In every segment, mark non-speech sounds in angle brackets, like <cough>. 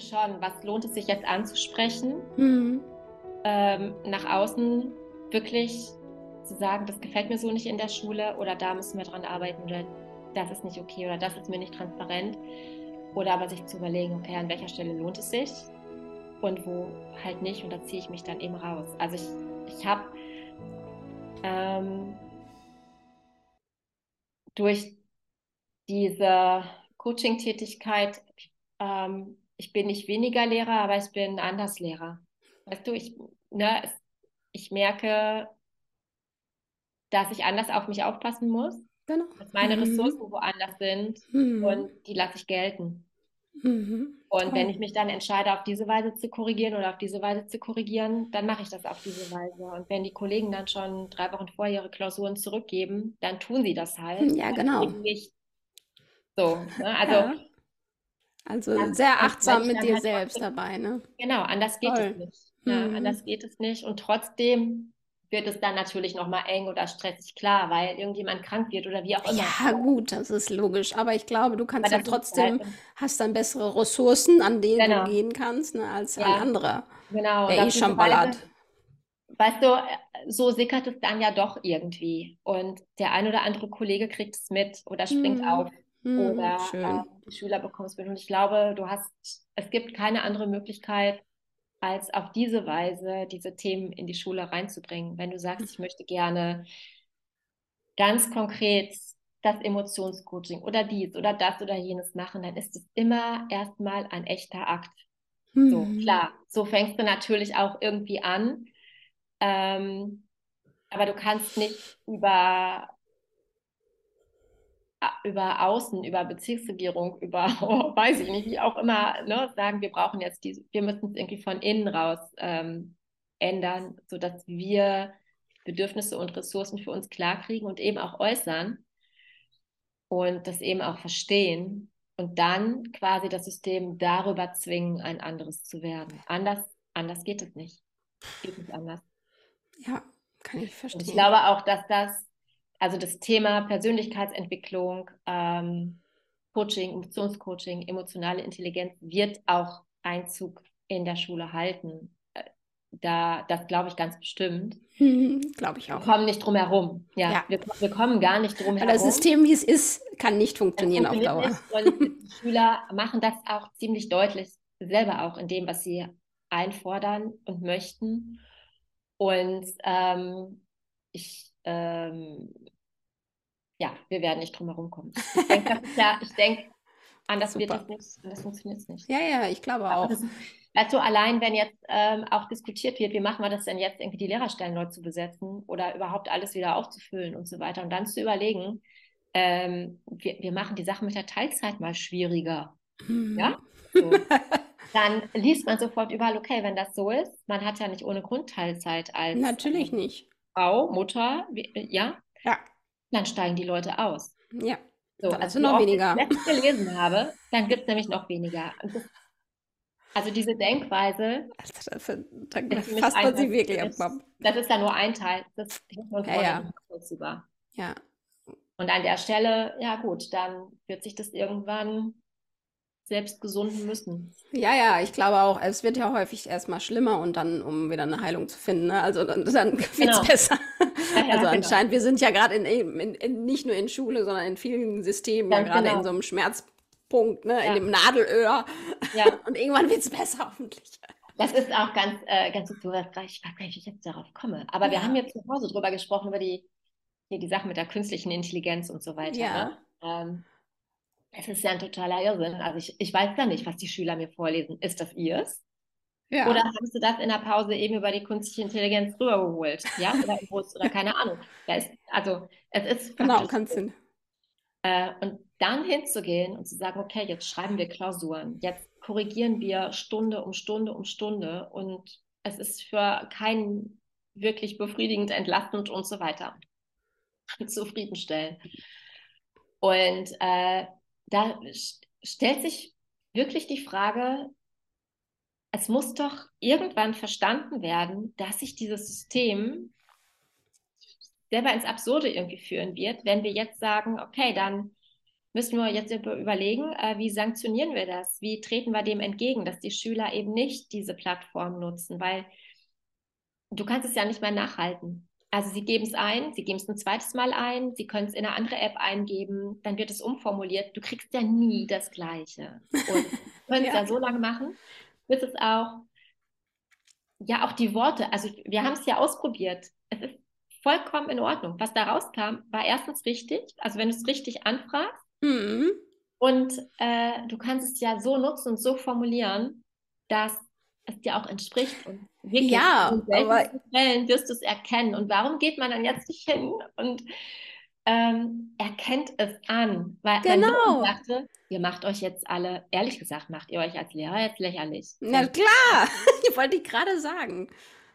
finde schon, was lohnt es sich jetzt anzusprechen, mhm. ähm, nach außen wirklich zu sagen, das gefällt mir so nicht in der Schule oder da müssen wir dran arbeiten oder das ist nicht okay oder das ist mir nicht transparent. Oder aber sich zu überlegen, okay, an welcher Stelle lohnt es sich und wo halt nicht und da ziehe ich mich dann eben raus. Also ich, ich habe ähm, durch diese Coaching-Tätigkeit, ähm, ich bin nicht weniger Lehrer, aber ich bin anders Lehrer. Weißt du, ich, ne, ich merke, dass ich anders auf mich aufpassen muss. Genau. Dass meine mhm. Ressourcen woanders sind mhm. und die lasse ich gelten. Mhm. Und wenn ich mich dann entscheide, auf diese Weise zu korrigieren oder auf diese Weise zu korrigieren, dann mache ich das auf diese Weise. Und wenn die Kollegen dann schon drei Wochen vorher ihre Klausuren zurückgeben, dann tun sie das halt. Ja, genau. So. Ne? Also, ja. Also sehr achtsam mit dir halt selbst trotzdem, dabei. Ne? Genau, anders geht Toll. es nicht. Ja, mhm. Anders geht es nicht. Und trotzdem wird es dann natürlich nochmal eng oder stressig, klar, weil irgendjemand krank wird oder wie auch immer. Ja, gut, das ist logisch. Aber ich glaube, du kannst ja trotzdem, halt, hast dann bessere Ressourcen, an denen genau. du gehen kannst, ne, als ja, ein anderer, genau. der eh schon ballert. Weißt du, so sickert es dann ja doch irgendwie. Und der ein oder andere Kollege kriegt es mit oder springt hm. auf. Hm, oder äh, die Schüler bekommen es mit. Und ich glaube, du hast, es gibt keine andere Möglichkeit, als auf diese Weise diese Themen in die Schule reinzubringen. Wenn du sagst, ich möchte gerne ganz konkret das Emotionscoaching oder dies oder das oder jenes machen, dann ist es immer erstmal ein echter Akt. Mhm. So, klar, so fängst du natürlich auch irgendwie an. Ähm, aber du kannst nicht über über Außen, über Bezirksregierung, <laughs> über, oh, weiß ich nicht, wie auch immer, ne, sagen, wir brauchen jetzt diese, wir müssen es irgendwie von innen raus ähm, ändern, sodass wir Bedürfnisse und Ressourcen für uns klarkriegen und eben auch äußern und das eben auch verstehen und dann quasi das System darüber zwingen, ein anderes zu werden. Anders, anders geht es nicht. Geht nicht anders. Ja, kann ich verstehen. Und ich glaube auch, dass das also das Thema Persönlichkeitsentwicklung, ähm, Coaching, Emotionscoaching, emotionale Intelligenz wird auch Einzug in der Schule halten. Äh, da, das glaube ich ganz bestimmt. <laughs> Glaube ich auch. Wir kommen nicht drum herum. Ja, ja. Wir, wir, kommen gar nicht drum herum. Das System, wie es ist, kann nicht funktionieren auf Dauer. Und die Schüler machen das auch ziemlich deutlich selber auch in dem, was sie einfordern und möchten. Und ähm, ich ähm, ja, wir werden nicht drum herum kommen. Ich denke, ja, ich denke, anders Super. wird es nicht, anders funktioniert es nicht. Ja, ja, ich glaube auch. Das, also allein, wenn jetzt ähm, auch diskutiert wird, wie machen wir das denn jetzt, irgendwie die Lehrerstellen neu zu besetzen oder überhaupt alles wieder aufzufüllen und so weiter und dann zu überlegen, ähm, wir, wir machen die Sache mit der Teilzeit mal schwieriger. Mhm. Ja? So. <laughs> dann liest man sofort überall, okay, wenn das so ist, man hat ja nicht ohne Grund Teilzeit als Natürlich nicht. Frau, Mutter, wie, ja? Ja. Dann steigen die Leute aus. Ja. So, also noch weniger. Wenn ich gelesen habe, dann gibt es nämlich noch weniger. Also diese Denkweise. Also das, dann fasst man sie wirklich Kopf. Das ist ja nur ein Teil. Das ist und ja, ja. über. Ja. Und an der Stelle, ja gut, dann wird sich das irgendwann selbst gesunden müssen. Ja, ja, ich glaube auch, es wird ja häufig erstmal schlimmer und dann, um wieder eine Heilung zu finden, ne? also dann, dann <laughs> wird es genau. besser. Ja, ja, also genau. anscheinend, wir sind ja gerade in, in, in, nicht nur in Schule, sondern in vielen Systemen ja, gerade genau. in so einem Schmerzpunkt, ne? in dem Nadelöhr. <laughs> Und irgendwann wird es besser, hoffentlich. Das ist auch ganz, äh, ganz so, ich weiß gar nicht, wie ich jetzt darauf komme. Aber wir haben jetzt zu Hause drüber gesprochen, über die, die, die Sache mit der künstlichen Intelligenz und so weiter. Ja. Ne? Ähm, es ist ja ein totaler Irrsinn. Also ich, ich weiß ja nicht, was die Schüler mir vorlesen. Ist das ihrs? Ja. Oder hast du das in der Pause eben über die künstliche Intelligenz rübergeholt? Ja, oder Bus oder keine Ahnung. Ist, also es ist genau, kannst du. Äh, und dann hinzugehen und zu sagen, okay, jetzt schreiben wir Klausuren, jetzt korrigieren wir Stunde um Stunde um Stunde und es ist für keinen wirklich befriedigend, entlastend und so weiter <laughs> zufriedenstellend. Und äh, da stellt sich wirklich die Frage, es muss doch irgendwann verstanden werden, dass sich dieses System selber ins Absurde irgendwie führen wird, wenn wir jetzt sagen, okay, dann müssen wir jetzt überlegen, äh, wie sanktionieren wir das? Wie treten wir dem entgegen, dass die Schüler eben nicht diese Plattform nutzen? Weil du kannst es ja nicht mehr nachhalten. Also sie geben es ein, sie geben es ein zweites Mal ein, sie können es in eine andere App eingeben, dann wird es umformuliert. Du kriegst ja nie das Gleiche. Und <laughs> können es ja. ja so lange machen, bis es auch, ja, auch die Worte, also wir haben es ja ausprobiert. Es ist vollkommen in Ordnung. Was da rauskam, war erstens richtig, also wenn du es richtig anfragst. Mhm. Und äh, du kannst es ja so nutzen und so formulieren, dass es dir auch entspricht. Und wirklich ja, in aber Fällen wirst du es erkennen. Und warum geht man dann jetzt nicht hin und ähm, erkennt es an? Weil genau. dachte, ihr macht euch jetzt alle, ehrlich gesagt, macht ihr euch als Lehrer jetzt lächerlich. Na klar, ich <laughs> wollte ich gerade sagen.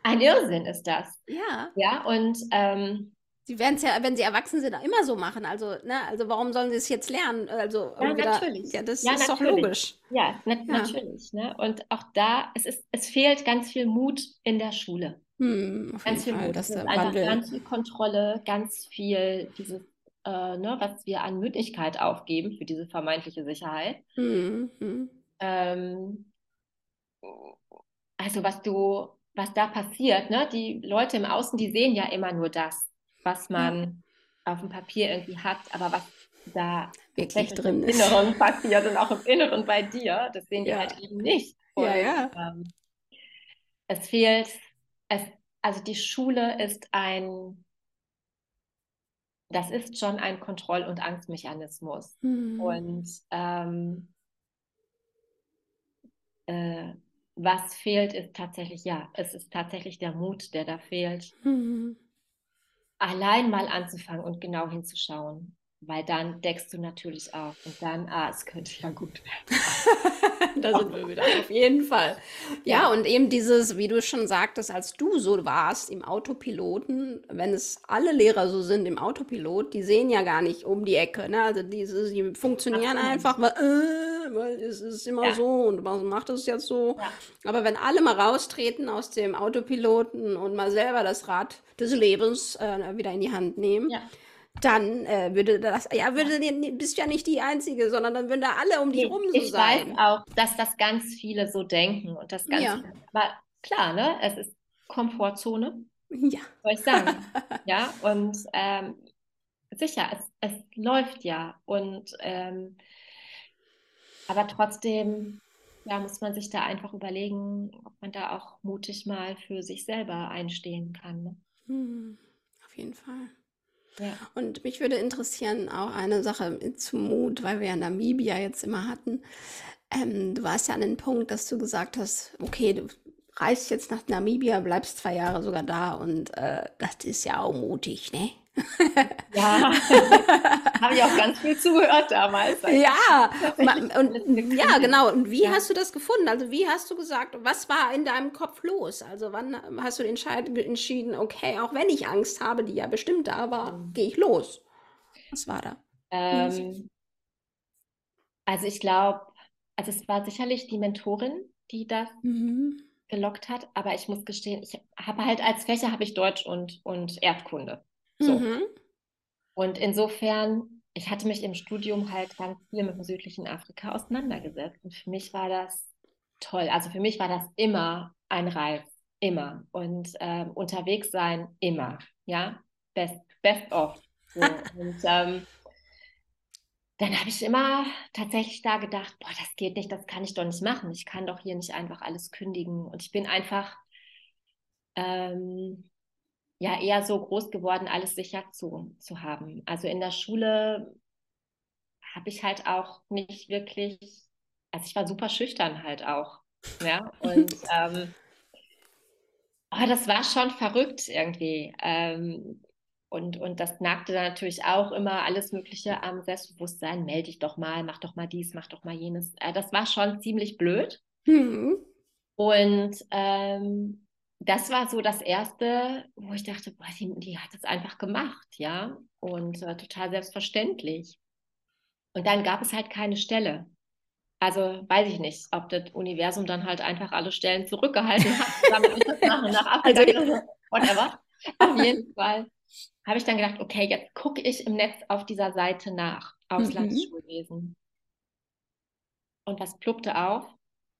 Ein Irrsinn ist das. Ja. Ja, und ähm, Sie werden es ja, wenn sie erwachsen sind, immer so machen. Also, ne, also warum sollen sie es jetzt lernen? Also, ja, natürlich. Ja, das ja, ist natürlich. doch logisch. Ja, na, ja, natürlich. Ne? Und auch da, es, ist, es fehlt ganz viel Mut in der Schule. Hm, ganz viel Fall, Mut. Das ist einfach ganz viel Kontrolle, ganz viel dieses, äh, ne, was wir an Möglichkeit aufgeben für diese vermeintliche Sicherheit. Hm, hm. Ähm, also was du, was da passiert, ne? Die Leute im Außen, die sehen ja immer nur das was man ja. auf dem Papier irgendwie hat, aber was da wirklich drin im Inneren passiert und auch im Inneren bei dir, das sehen die ja. halt eben nicht. Und, ja, ja. Ähm, es fehlt, es, also die Schule ist ein, das ist schon ein Kontroll- und Angstmechanismus. Mhm. Und ähm, äh, was fehlt, ist tatsächlich, ja, es ist tatsächlich der Mut, der da fehlt. Mhm allein mal anzufangen und genau hinzuschauen, weil dann deckst du natürlich auf und dann, ah, es könnte ja gut werden. <laughs> da sind wir wieder, auf jeden Fall. Ja, ja, und eben dieses, wie du schon sagtest, als du so warst im Autopiloten, wenn es alle Lehrer so sind im Autopilot, die sehen ja gar nicht um die Ecke, ne? Also diese, die funktionieren Ach, einfach, weil, äh, weil es ist immer ja. so und man macht es jetzt so. Ja. Aber wenn alle mal raustreten aus dem Autopiloten und mal selber das Rad des Lebens äh, wieder in die Hand nehmen. Ja. Dann äh, würde das, ja, würde bist ja nicht die Einzige, sondern dann würden da alle um dich rum so ich sein. Ich weiß auch, dass das ganz viele so denken und das ganz, ja. aber klar, ne, es ist Komfortzone. Ja. Soll ich sagen. <laughs> ja, und ähm, sicher, es, es läuft ja und ähm, aber trotzdem ja, muss man sich da einfach überlegen, ob man da auch mutig mal für sich selber einstehen kann. Ne? Mhm. Auf jeden Fall. Und mich würde interessieren auch eine Sache zum Mut, weil wir ja Namibia jetzt immer hatten. Ähm, du warst ja an dem Punkt, dass du gesagt hast, okay, du reist jetzt nach Namibia, bleibst zwei Jahre sogar da und äh, das ist ja auch mutig, ne? Ja, <laughs> habe ich auch ganz viel zugehört damals. Ja, und, ja, genau. Und wie ja. hast du das gefunden? Also wie hast du gesagt, was war in deinem Kopf los? Also wann hast du entschieden, okay, auch wenn ich Angst habe, die ja bestimmt da war, mhm. gehe ich los? Was war da? Ähm, also ich glaube, also es war sicherlich die Mentorin, die das mhm. gelockt hat, aber ich muss gestehen, ich habe halt als Fächer habe ich Deutsch und, und Erdkunde. So. Mhm. Und insofern, ich hatte mich im Studium halt ganz viel mit dem südlichen Afrika auseinandergesetzt. Und für mich war das toll. Also für mich war das immer ein Reiz. Immer. Und ähm, unterwegs sein, immer. Ja, best, best of. So. <laughs> und ähm, dann habe ich immer tatsächlich da gedacht, boah, das geht nicht, das kann ich doch nicht machen. Ich kann doch hier nicht einfach alles kündigen. Und ich bin einfach ähm, ja eher so groß geworden, alles sicher zu, zu haben. Also in der Schule habe ich halt auch nicht wirklich, also ich war super schüchtern halt auch. Ja, und <laughs> ähm, oh, das war schon verrückt irgendwie. Ähm, und, und das nagte dann natürlich auch immer alles Mögliche am Selbstbewusstsein. Melde dich doch mal, mach doch mal dies, mach doch mal jenes. Äh, das war schon ziemlich blöd. Mhm. Und ähm, das war so das Erste, wo ich dachte, boah, die, die hat es einfach gemacht, ja, und äh, total selbstverständlich. Und dann gab es halt keine Stelle. Also weiß ich nicht, ob das Universum dann halt einfach alle Stellen zurückgehalten hat, <laughs> damit ich das mache, nach Afrika, also, whatever. Auf jeden Fall habe ich dann gedacht, okay, jetzt gucke ich im Netz auf dieser Seite nach, Auslandsschulwesen. Mhm. Und was pluppte auf?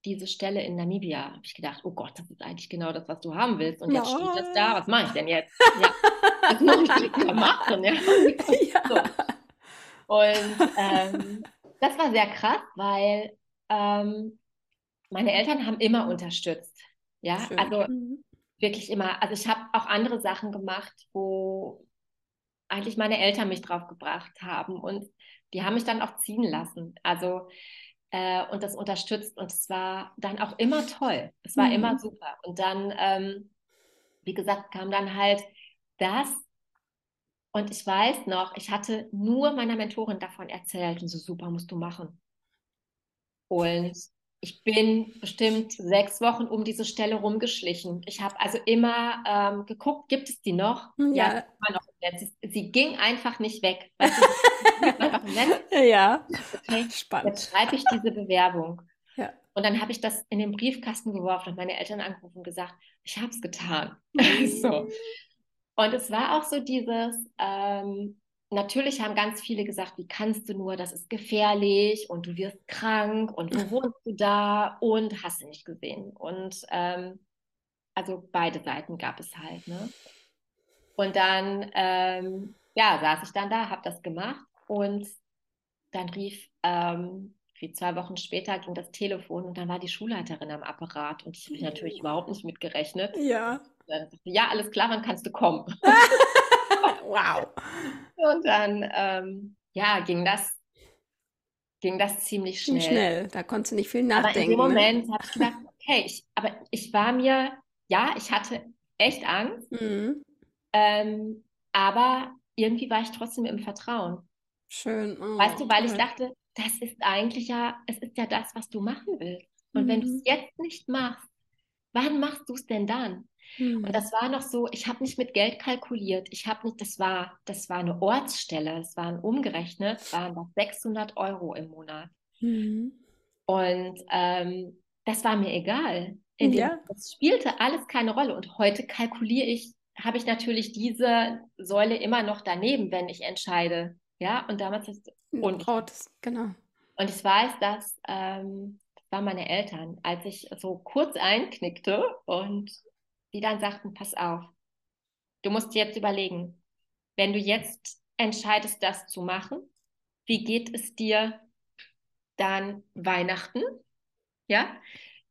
Diese Stelle in Namibia. Habe ich gedacht, oh Gott, das ist eigentlich genau das, was du haben willst. Und jetzt steht das da, was mache ich denn jetzt? Ja, was muss ich denn machen? Ja. <laughs> ja. So. Und ähm, das war sehr krass, weil ähm, meine Eltern haben immer unterstützt. Ja, Schön. also mhm. wirklich immer. Also ich habe auch andere Sachen gemacht, wo eigentlich meine Eltern mich drauf gebracht haben und die haben mich dann auch ziehen lassen. Also äh, und das unterstützt und es war dann auch immer toll. Es war mhm. immer super. Und dann, ähm, wie gesagt, kam dann halt das. Und ich weiß noch, ich hatte nur meiner Mentorin davon erzählt und so super musst du machen. Und ich bin bestimmt sechs Wochen um diese Stelle rumgeschlichen. Ich habe also immer ähm, geguckt, gibt es die noch? Hm, ja, ja noch sie, sie, ging einfach nicht weg. <laughs> Weißt du, einfach ja, okay, <laughs> spannend. Jetzt schreibe ich diese Bewerbung. Ja. Und dann habe ich das in den Briefkasten geworfen und meine Eltern angerufen und gesagt, ich habe es getan. <laughs> so. Und es war auch so dieses, ähm, natürlich haben ganz viele gesagt, wie kannst du nur, das ist gefährlich und du wirst krank und wo wohnst du da und hast du nicht gesehen. Und ähm, also beide Seiten gab es halt. Ne? Und dann, ähm, ja, saß ich dann da, habe das gemacht und dann rief, ähm, wie zwei Wochen später ging das Telefon und dann war die Schulleiterin am Apparat und ich habe natürlich überhaupt nicht mitgerechnet. Ja. Sagte, ja, alles klar, dann kannst du kommen. <laughs> wow. Und dann, ähm, ja, ging das, ging das ziemlich schnell. Schnell, da konntest du nicht viel nachdenken. Aber in dem ne? Moment ne? habe ich gedacht, okay, ich, aber ich war mir, ja, ich hatte echt Angst, mhm. ähm, aber irgendwie war ich trotzdem im Vertrauen. Schön. Oh, weißt du, weil toll. ich dachte, das ist eigentlich ja, es ist ja das, was du machen willst. Und mhm. wenn du es jetzt nicht machst, wann machst du es denn dann? Mhm. Und das war noch so, ich habe nicht mit Geld kalkuliert. Ich habe nicht, das war, das war eine Ortsstelle, es waren umgerechnet, waren das 600 Euro im Monat. Mhm. Und ähm, das war mir egal. Dem, ja. Das spielte alles keine Rolle. Und heute kalkuliere ich, habe ich natürlich diese Säule immer noch daneben, wenn ich entscheide. Ja, und damals ist und Braut, genau. Und ich weiß, dass ähm, das waren meine Eltern, als ich so kurz einknickte und die dann sagten, pass auf, du musst jetzt überlegen, wenn du jetzt entscheidest, das zu machen, wie geht es dir dann Weihnachten? Ja?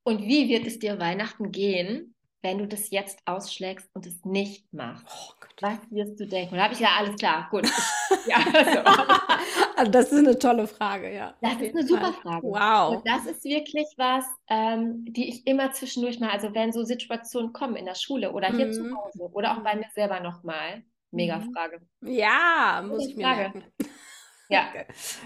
Und wie wird es dir Weihnachten gehen, wenn du das jetzt ausschlägst und es nicht machst? Oh Was wirst du denken? Und da habe ich ja alles klar, gut. <laughs> <laughs> ja, so. <laughs> Also das ist eine tolle Frage, ja. Das ist eine super Frage. Wow. Und das ist wirklich was, ähm, die ich immer zwischendurch mal, also wenn so Situationen kommen in der Schule oder hier mhm. zu Hause oder auch bei mir selber nochmal, mega mhm. Frage. Ja, muss ich mir Frage. merken. Ja.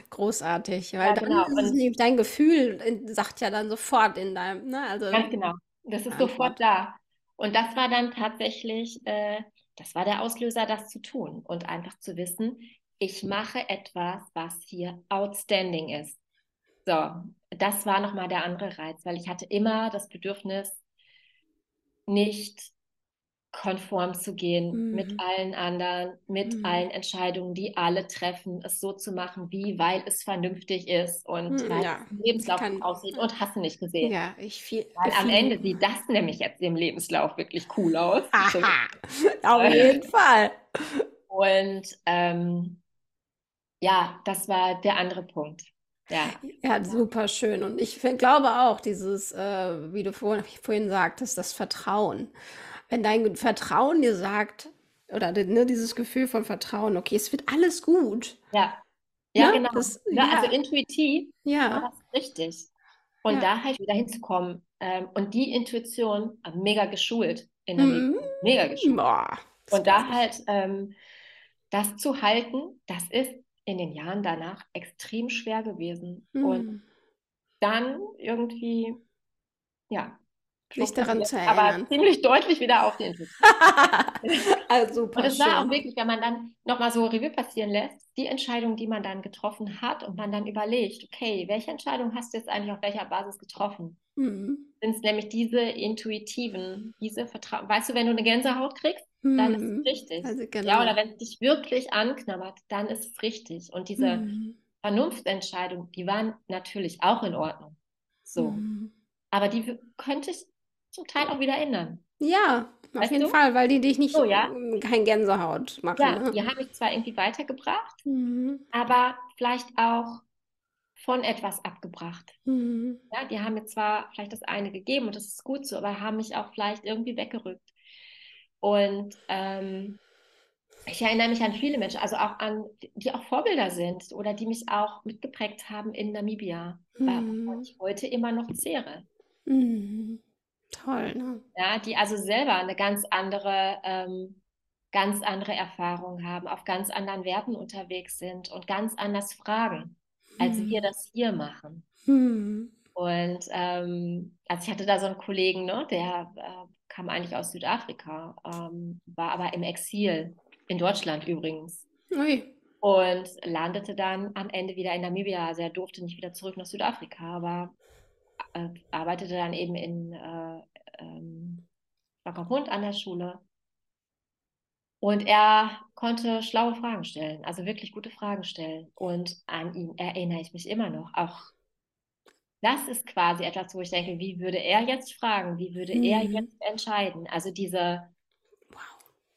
Großartig, weil ja, genau. dann dein Gefühl sagt ja dann sofort in deinem, ne? Also, Ganz genau. Das ist sofort da. Und das war dann tatsächlich, äh, das war der Auslöser, das zu tun und einfach zu wissen, ich mache etwas, was hier outstanding ist. So, das war nochmal der andere Reiz, weil ich hatte immer das Bedürfnis, nicht konform zu gehen mhm. mit allen anderen, mit mhm. allen Entscheidungen, die alle treffen, es so zu machen, wie, weil es vernünftig ist und mhm, weil ja. es Lebenslauf kann, aussieht und hast du nicht gesehen. Ja, ich viel. Weil am Ende sieht das nämlich jetzt im Lebenslauf wirklich cool aus. <laughs> Aha, auf jeden Fall. Und ähm, ja, das war der andere Punkt. Ja. Ja, super schön. Und ich glaube auch, dieses, äh, wie du vorhin, vorhin sagtest, das Vertrauen. Wenn dein Vertrauen dir sagt, oder ne, dieses Gefühl von Vertrauen, okay, es wird alles gut. Ja, ja, ne? genau. Das, ja, ja, Also intuitiv ja. richtig. Und ja. da halt wieder hinzukommen ähm, und die Intuition mega geschult in der mhm. Mega geschult. Boah, und da halt ähm, das zu halten, das ist in den Jahren danach extrem schwer gewesen. Mhm. Und dann irgendwie, ja, sich daran zu erinnern. Aber ziemlich deutlich wieder auf den also <laughs> super Und es war auch wirklich, wenn man dann nochmal so Revue passieren lässt, die Entscheidung, die man dann getroffen hat und man dann überlegt, okay, welche Entscheidung hast du jetzt eigentlich auf welcher Basis getroffen? Mhm. Sind es nämlich diese intuitiven, diese Vertrauen. Weißt du, wenn du eine Gänsehaut kriegst, dann ist es mhm. richtig. Also genau. Ja, oder wenn es dich wirklich anknabbert, dann ist es richtig. Und diese mhm. Vernunftentscheidungen, die waren natürlich auch in Ordnung. So. Mhm. Aber die könnte ich zum Teil auch wieder ändern. Ja, auf weißt jeden du? Fall, weil die dich nicht so, ja? kein Gänsehaut machen. Ja, ne? die haben mich zwar irgendwie weitergebracht, mhm. aber vielleicht auch von etwas abgebracht. Mhm. Ja, die haben mir zwar vielleicht das eine gegeben und das ist gut so, aber haben mich auch vielleicht irgendwie weggerückt. Und ähm, ich erinnere mich an viele Menschen, also auch an, die auch Vorbilder sind oder die mich auch mitgeprägt haben in Namibia, mhm. wo ich heute immer noch zehre. Mhm. Toll, ne? Ja, die also selber eine ganz andere, ähm, ganz andere Erfahrung haben, auf ganz anderen Werten unterwegs sind und ganz anders fragen, als mhm. wir das hier machen. Mhm. Und ähm, also ich hatte da so einen Kollegen, ne, der äh, kam eigentlich aus Südafrika, ähm, war aber im Exil in Deutschland übrigens. Ui. Und landete dann am Ende wieder in Namibia. Also er durfte nicht wieder zurück nach Südafrika, aber äh, arbeitete dann eben in äh, ähm, Wackerhund an der Schule. Und er konnte schlaue Fragen stellen, also wirklich gute Fragen stellen. Und an ihn erinnere ich mich immer noch. Auch das ist quasi etwas, wo ich denke, wie würde er jetzt fragen? Wie würde mhm. er jetzt entscheiden? Also diese, wow.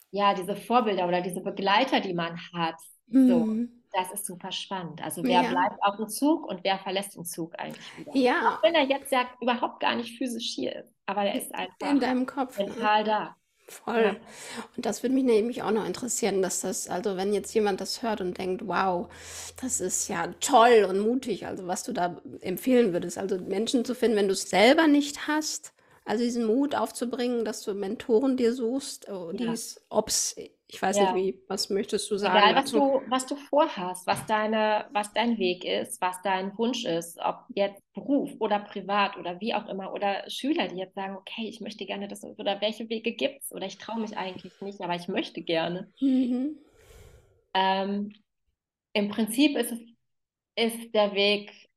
ja, diese Vorbilder oder diese Begleiter, die man hat. Mhm. So, das ist super spannend. Also wer ja. bleibt auf dem Zug und wer verlässt den Zug eigentlich wieder? Ja. Auch wenn er jetzt ja überhaupt gar nicht physisch hier ist, aber er ist einfach in deinem Kopf ne? mental da. Voll. Ja. Und das würde mich nämlich auch noch interessieren, dass das, also wenn jetzt jemand das hört und denkt, wow, das ist ja toll und mutig, also was du da empfehlen würdest, also Menschen zu finden, wenn du es selber nicht hast, also diesen Mut aufzubringen, dass du Mentoren dir suchst, oh, ja. ob es ich weiß ja. nicht, wie, was möchtest du sagen? Egal, was du, was du vorhast, was, deine, was dein Weg ist, was dein Wunsch ist, ob jetzt Beruf oder privat oder wie auch immer, oder Schüler, die jetzt sagen, okay, ich möchte gerne das, oder welche Wege gibt es, oder ich traue mich eigentlich nicht, aber ich möchte gerne. Mhm. Ähm, Im Prinzip ist es ist der Weg,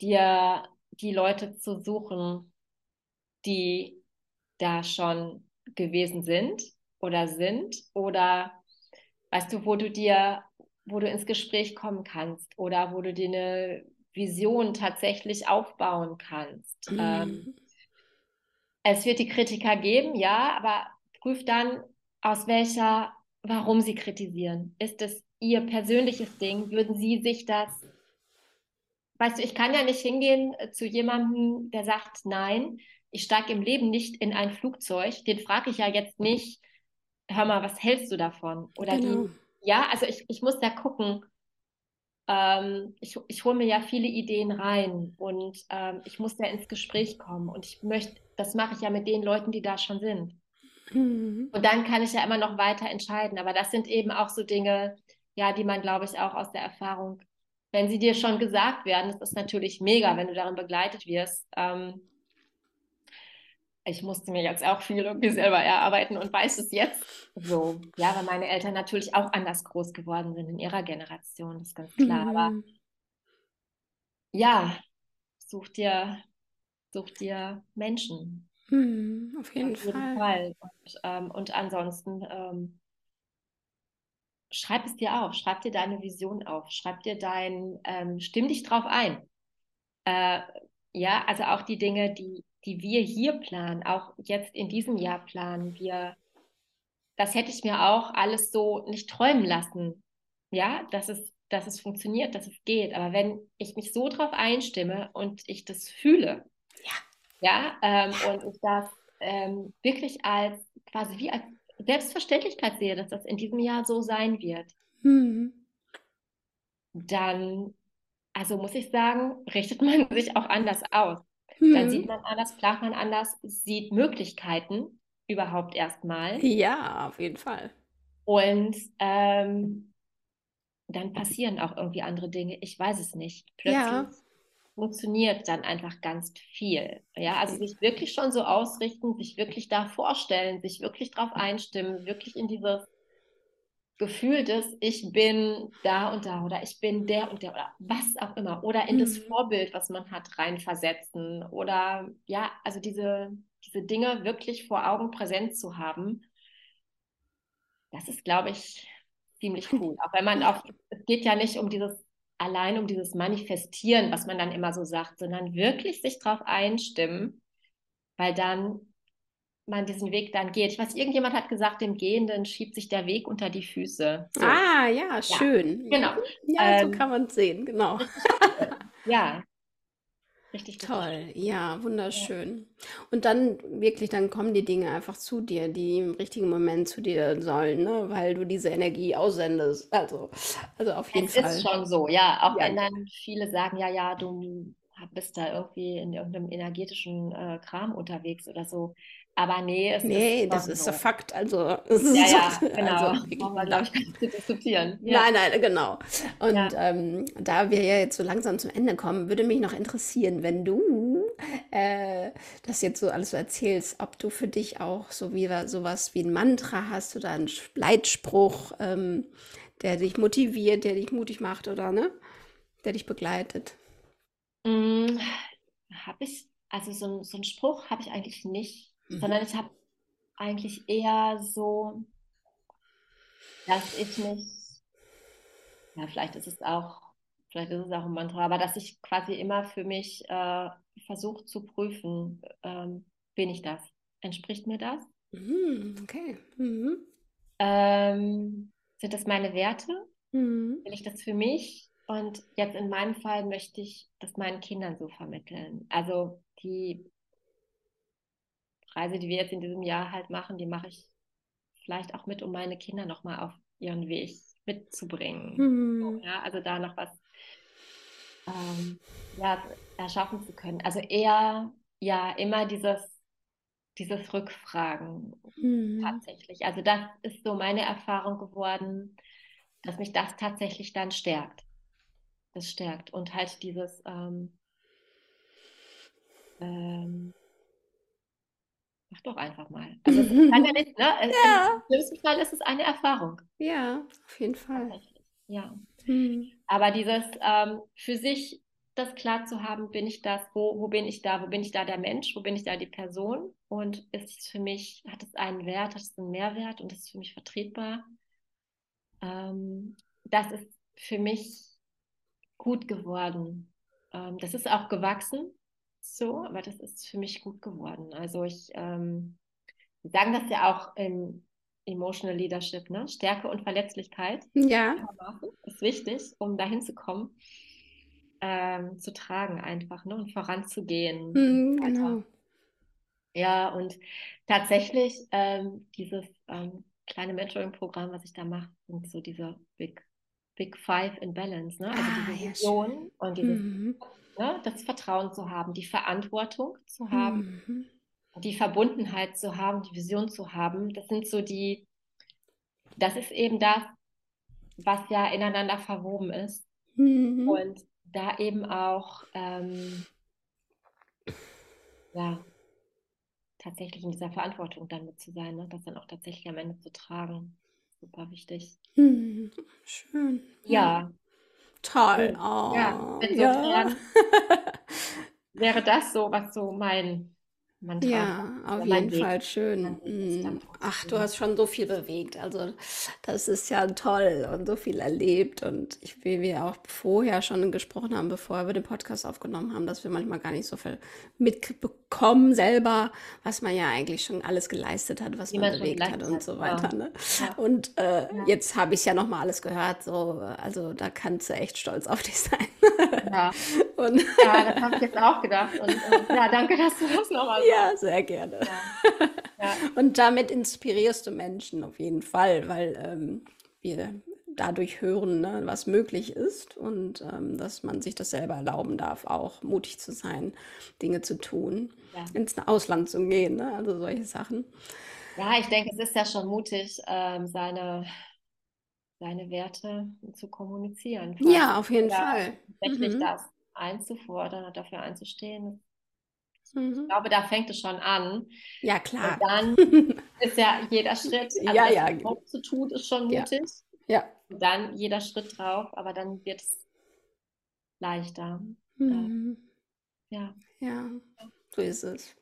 dir die Leute zu suchen, die da schon gewesen sind oder sind oder weißt du, wo du dir, wo du ins Gespräch kommen kannst oder wo du dir eine Vision tatsächlich aufbauen kannst. Mhm. Ähm, es wird die Kritiker geben, ja, aber prüf dann, aus welcher, warum sie kritisieren. Ist es ihr persönliches Ding? Würden sie sich das, weißt du, ich kann ja nicht hingehen zu jemandem, der sagt, nein, ich steige im Leben nicht in ein Flugzeug. Den frage ich ja jetzt nicht, hör mal, was hältst du davon? Oder genau. die, ja, also ich, ich muss da gucken. Ähm, ich ich hole mir ja viele Ideen rein und ähm, ich muss da ins Gespräch kommen und ich möchte, das mache ich ja mit den Leuten, die da schon sind. Mhm. Und dann kann ich ja immer noch weiter entscheiden. Aber das sind eben auch so Dinge, ja, die man, glaube ich, auch aus der Erfahrung, wenn sie dir schon gesagt werden, ist das natürlich mega, wenn du darin begleitet wirst. Ähm, ich musste mir jetzt auch viel irgendwie selber erarbeiten und weiß es jetzt so. Ja, weil meine Eltern natürlich auch anders groß geworden sind in ihrer Generation, das ist ganz klar. Mhm. Aber ja, such dir, such dir Menschen. Mhm, auf jeden, auf jeden Fall. Fall. Und, ähm, und ansonsten ähm, schreib es dir auf, schreib dir deine Vision auf, schreib dir dein, ähm, stimm dich drauf ein. Äh, ja, also auch die Dinge, die die wir hier planen, auch jetzt in diesem Jahr planen, wir, das hätte ich mir auch alles so nicht träumen lassen. Ja, dass es, dass es funktioniert, dass es geht. Aber wenn ich mich so drauf einstimme und ich das fühle, ja, ja, ähm, und ich das ähm, wirklich als quasi wie als Selbstverständlichkeit sehe, dass das in diesem Jahr so sein wird, mhm. dann, also muss ich sagen, richtet man <laughs> sich auch anders aus. Hm. Dann sieht man anders, plant man anders, sieht Möglichkeiten überhaupt erstmal. Ja, auf jeden Fall. Und ähm, dann passieren auch irgendwie andere Dinge. Ich weiß es nicht. Plötzlich ja. Funktioniert dann einfach ganz viel. Ja, also sich wirklich schon so ausrichten, sich wirklich da vorstellen, sich wirklich darauf einstimmen, wirklich in dieses Gefühl des, ich bin da und da oder ich bin der und der oder was auch immer oder in mhm. das Vorbild, was man hat, reinversetzen oder ja, also diese, diese Dinge wirklich vor Augen präsent zu haben das ist, glaube ich, ziemlich cool. Auch wenn man <laughs> auf, es geht ja nicht um dieses, allein um dieses Manifestieren, was man dann immer so sagt, sondern wirklich sich darauf einstimmen, weil dann man diesen Weg dann geht. Ich weiß, irgendjemand hat gesagt, dem Gehenden schiebt sich der Weg unter die Füße. So. Ah, ja, schön. Ja, genau. Ja, ähm, so kann man es sehen, genau. <laughs> ja, Richtig toll, ja, wunderschön. Ja. Und dann wirklich, dann kommen die Dinge einfach zu dir, die im richtigen Moment zu dir sollen, ne? weil du diese Energie aussendest. Also, also auf jeden es Fall. Es ist schon so, ja. Auch ja. wenn dann viele sagen, ja, ja, du bist da irgendwie in irgendeinem energetischen äh, Kram unterwegs oder so. Aber nee, es nee, ist das ist so. Fakt. Also, <laughs> ja, ja, <laughs> genau. Also, Brauchen wir, glaube ich, gar nicht zu diskutieren. Ja. Nein, nein, genau. Und ja. ähm, da wir ja jetzt so langsam zum Ende kommen, würde mich noch interessieren, wenn du äh, das jetzt so alles so erzählst, ob du für dich auch so wie sowas wie ein Mantra hast oder einen Leitspruch, ähm, der dich motiviert, der dich mutig macht oder ne, der dich begleitet. Mm, habe ich, also so, so einen Spruch habe ich eigentlich nicht mhm. sondern ich habe eigentlich eher so, dass ich mich, ja, vielleicht ist es auch, vielleicht ist es auch ein Mantra, aber dass ich quasi immer für mich äh, versuche zu prüfen, ähm, bin ich das? Entspricht mir das? Mhm, okay. Mhm. Ähm, sind das meine Werte? Mhm. Will ich das für mich? Und jetzt in meinem Fall möchte ich das meinen Kindern so vermitteln. Also die Reise, die wir jetzt in diesem Jahr halt machen, die mache ich vielleicht auch mit, um meine Kinder nochmal auf ihren Weg mitzubringen. Mhm. Ja, also da noch was ähm, ja, erschaffen zu können. Also eher ja immer dieses, dieses Rückfragen mhm. tatsächlich. Also das ist so meine Erfahrung geworden, dass mich das tatsächlich dann stärkt. Das stärkt und halt dieses ähm, ähm, Mach doch einfach mal. Also kann ja nicht, ne? <laughs> Ja. Im schlimmsten Fall ist es eine Erfahrung. Ja, auf jeden Fall. Ja. Mhm. Aber dieses ähm, für sich das klar zu haben, bin ich das, wo, wo bin ich da, wo bin ich da der Mensch, wo bin ich da die Person und ist es für mich, hat es einen Wert, hat es einen Mehrwert und ist es für mich vertretbar? Ähm, das ist für mich gut geworden. Ähm, das ist auch gewachsen so, aber das ist für mich gut geworden. Also ich, ähm, wir sagen das ja auch im Emotional Leadership, ne? Stärke und Verletzlichkeit. Ja. Ist wichtig, um dahin zu kommen, ähm, zu tragen einfach, ne? Und voranzugehen. Mhm, genau. Ja, und tatsächlich ähm, dieses ähm, kleine Mentoring-Programm, was ich da mache, sind so diese Big, Big Five in Balance, ne? Also ah, diese Vision ja, und dieses mhm ne, das Vertrauen zu haben, die Verantwortung zu haben, mhm. die Verbundenheit zu haben, die Vision zu haben. Das sind so die, das ist eben das, was ja ineinander verwoben ist. Mhm. Und da eben auch, ähm, ja, tatsächlich in dieser Verantwortung dann mit zu sein, ne? das dann auch tatsächlich am Ende zu tragen. Super wichtig. Mhm. Schön. Ja. Toll. Oh, ja, insofern ja. wäre das so, was so mein Mantra. Ja, auf jeden Weg. Fall schön. Mhm. Ach, du hast schon so viel bewegt. Also das ist ja toll und so viel erlebt. Und ich, wie wir auch vorher schon gesprochen haben, bevor wir den Podcast aufgenommen haben, dass wir manchmal gar nicht so viel mitbekommen selber, was man ja eigentlich schon alles geleistet hat, was man bewegt hat und so weiter. Ne? Ja. Und äh, ja. jetzt habe ich ja noch mal alles gehört. So, also da kannst du echt stolz auf dich sein. Ja, <laughs> und <laughs> ja das habe ich jetzt auch gedacht. Und äh, ja, danke, dass du das nochmal sagst. Ja, sehr gerne. Ja. Ja. Und damit inspirierst du Menschen auf jeden Fall, weil ähm, wir dadurch hören, ne, was möglich ist und ähm, dass man sich das selber erlauben darf, auch mutig zu sein, Dinge zu tun, ja. ins Ausland zu gehen, ne, also solche Sachen. Ja, ich denke, es ist ja schon mutig, ähm, seine, seine Werte zu kommunizieren. Ja, auf jeden Fall. Tatsächlich mhm. das einzufordern und dafür einzustehen, Mhm. Ich glaube, da fängt es schon an. Ja, klar. Und dann <laughs> ist ja jeder Schritt, also ja, ja. was zu tun, ist schon mutig. Ja. ja. Und dann jeder Schritt drauf, aber dann wird es leichter. Mhm. Ja. Ja, so ist es.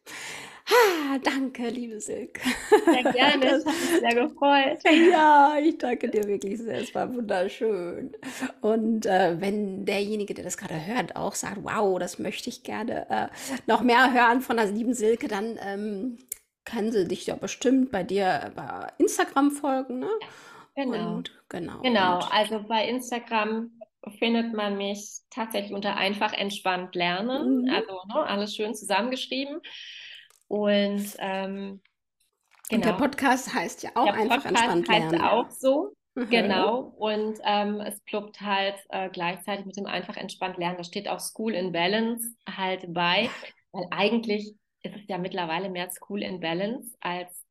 Ah, danke, liebe Silke. Sehr gerne, das hat mich sehr gefreut. Ja, ich danke dir wirklich sehr. Es war wunderschön. Und äh, wenn derjenige, der das gerade hört, auch sagt, wow, das möchte ich gerne äh, noch mehr hören von der lieben Silke, dann ähm, können sie dich ja bestimmt bei dir bei Instagram folgen, ne? Genau. Und, genau. Genau. Und also bei Instagram findet man mich tatsächlich unter einfach entspannt lernen. Mhm. Also ne, alles schön zusammengeschrieben. Und ähm, genau. Und der Podcast heißt ja auch der einfach Podcast entspannt lernen. Heißt auch so. Mhm. Genau. Und ähm, es ploppt halt äh, gleichzeitig mit dem einfach entspannt lernen. Da steht auch School in Balance halt bei. Weil eigentlich ist es ja mittlerweile mehr School in Balance als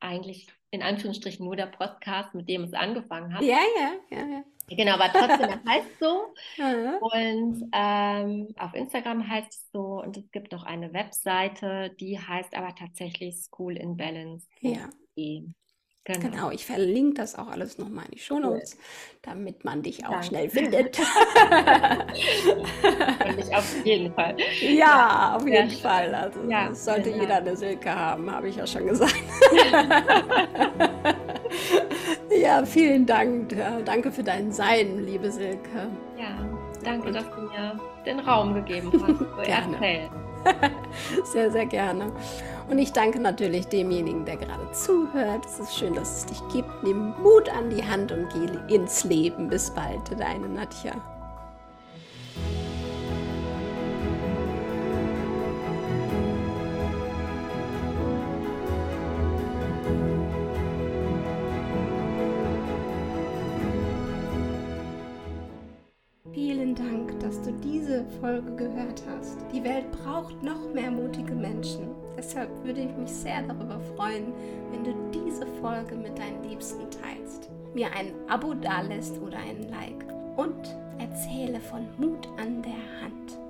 eigentlich in Anführungsstrichen nur der Podcast, mit dem es angefangen hat. Ja, ja, ja, ja. Genau, aber trotzdem, das heißt so. <laughs> Und ähm, auf Instagram heißt es so. Und es gibt noch eine Webseite, die heißt aber tatsächlich School in Balance. Ja. Genau. genau. ich verlinke das auch alles nochmal in die Shownotes, cool. damit man dich auch Danke. schnell findet. <laughs> Und ich auf jeden Fall. Ja, ja auf jeden schön. Fall. Also ja, sollte genau. jeder eine Silke haben, habe ich ja schon gesagt. <laughs> <laughs> ja, vielen Dank. Danke für dein Sein, liebe Silke. Ja, danke, Und dass du mir den Raum gegeben hast, so <laughs> erzählen. <laughs> sehr, sehr gerne. Und ich danke natürlich demjenigen, der gerade zuhört. Es ist schön, dass es dich gibt. Nimm Mut an die Hand und geh ins Leben. Bis bald, deine Nadja. Folge gehört hast. Die Welt braucht noch mehr mutige Menschen. Deshalb würde ich mich sehr darüber freuen, wenn du diese Folge mit deinen Liebsten teilst, mir ein Abo dalässt oder ein Like und erzähle von Mut an der Hand.